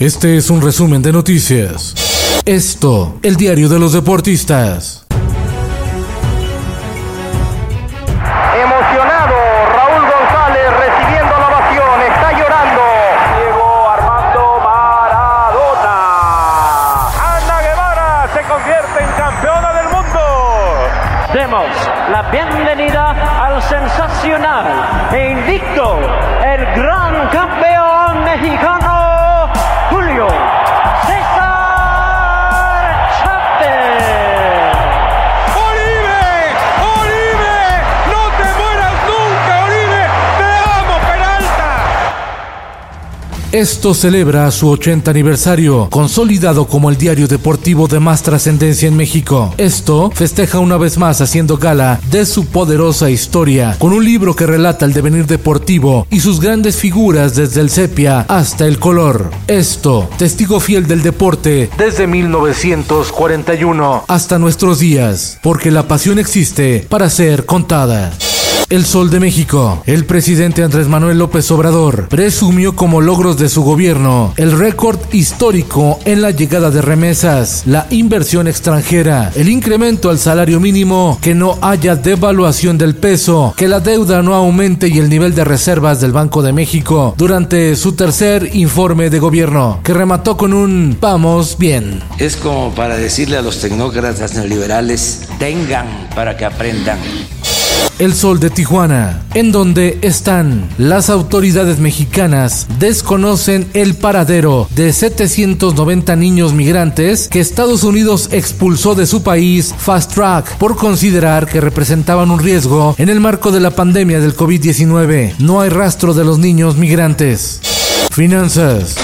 Este es un resumen de noticias. Esto, el diario de los deportistas. Emocionado, Raúl González recibiendo la ovación, está llorando. Diego Armando Maradona. Ana Guevara se convierte en campeona del mundo. Demos la bienvenida al sensacional e invicto, el gran campeón mexicano, Fields. Esto celebra su 80 aniversario, consolidado como el diario deportivo de más trascendencia en México. Esto festeja una vez más haciendo gala de su poderosa historia, con un libro que relata el devenir deportivo y sus grandes figuras desde el sepia hasta el color. Esto, testigo fiel del deporte desde 1941 hasta nuestros días, porque la pasión existe para ser contada. El Sol de México. El presidente Andrés Manuel López Obrador presumió como logros de su gobierno el récord histórico en la llegada de remesas, la inversión extranjera, el incremento al salario mínimo, que no haya devaluación del peso, que la deuda no aumente y el nivel de reservas del Banco de México durante su tercer informe de gobierno, que remató con un vamos bien. Es como para decirle a los tecnócratas neoliberales, tengan para que aprendan. El Sol de Tijuana, en donde están las autoridades mexicanas, desconocen el paradero de 790 niños migrantes que Estados Unidos expulsó de su país Fast Track por considerar que representaban un riesgo en el marco de la pandemia del COVID-19. No hay rastro de los niños migrantes. Finanzas.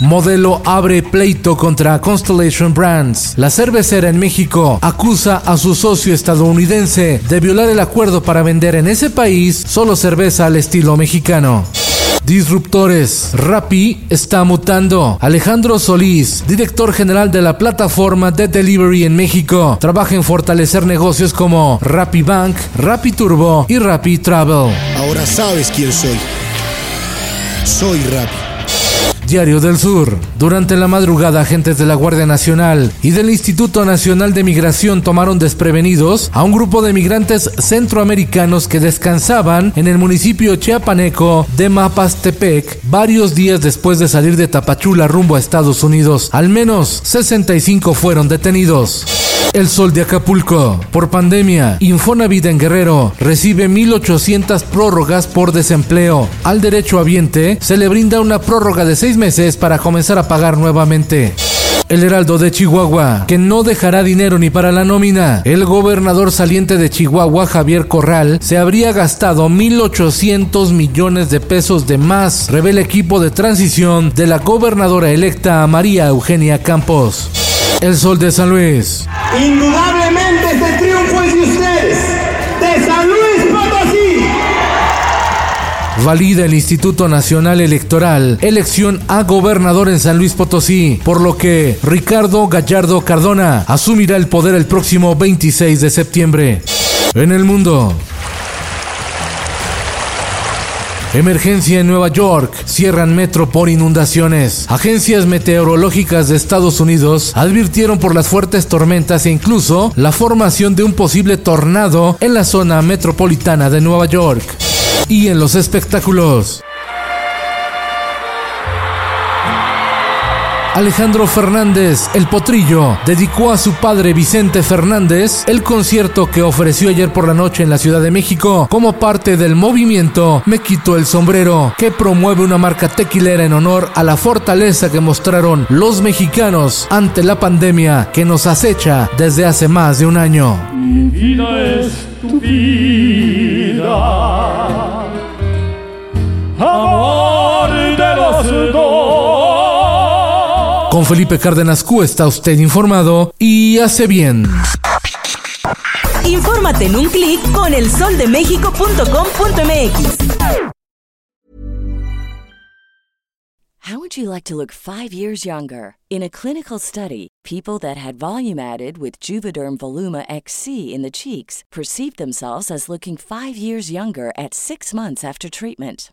Modelo abre pleito contra Constellation Brands. La cervecera en México acusa a su socio estadounidense de violar el acuerdo para vender en ese país solo cerveza al estilo mexicano. Disruptores. Rappi está mutando. Alejandro Solís, director general de la plataforma de delivery en México, trabaja en fortalecer negocios como Rappi Bank, Rappi Turbo y Rappi Travel. Ahora sabes quién soy. Soy Rappi. Diario del Sur. Durante la madrugada, agentes de la Guardia Nacional y del Instituto Nacional de Migración tomaron desprevenidos a un grupo de migrantes centroamericanos que descansaban en el municipio chiapaneco de Mapastepec varios días después de salir de Tapachula rumbo a Estados Unidos. Al menos 65 fueron detenidos. El Sol de Acapulco. Por pandemia, Infonavit en Guerrero recibe 1.800 prórrogas por desempleo. Al derecho habiente se le brinda una prórroga de seis meses para comenzar a pagar nuevamente. El Heraldo de Chihuahua, que no dejará dinero ni para la nómina. El gobernador saliente de Chihuahua, Javier Corral, se habría gastado 1.800 millones de pesos de más, revela equipo de transición de la gobernadora electa María Eugenia Campos. El Sol de San Luis. Indudablemente este triunfo es de ustedes, de San Luis Potosí. Valida el Instituto Nacional Electoral elección a gobernador en San Luis Potosí, por lo que Ricardo Gallardo Cardona asumirá el poder el próximo 26 de septiembre. En el mundo. Emergencia en Nueva York. Cierran metro por inundaciones. Agencias meteorológicas de Estados Unidos advirtieron por las fuertes tormentas e incluso la formación de un posible tornado en la zona metropolitana de Nueva York. Y en los espectáculos. Alejandro Fernández, el potrillo, dedicó a su padre Vicente Fernández el concierto que ofreció ayer por la noche en la Ciudad de México como parte del movimiento Me quito el sombrero, que promueve una marca tequilera en honor a la fortaleza que mostraron los mexicanos ante la pandemia que nos acecha desde hace más de un año. Mi vida es tu vida. Con Felipe Cárdenas Q está usted informado y hace bien. Infórmate en un clic con elsoldemexico.com.mx. How would you like to look 5 years younger? In a clinical study, people that had volume added with Juvederm Voluma XC in the cheeks perceived themselves as looking 5 years younger at 6 months after treatment.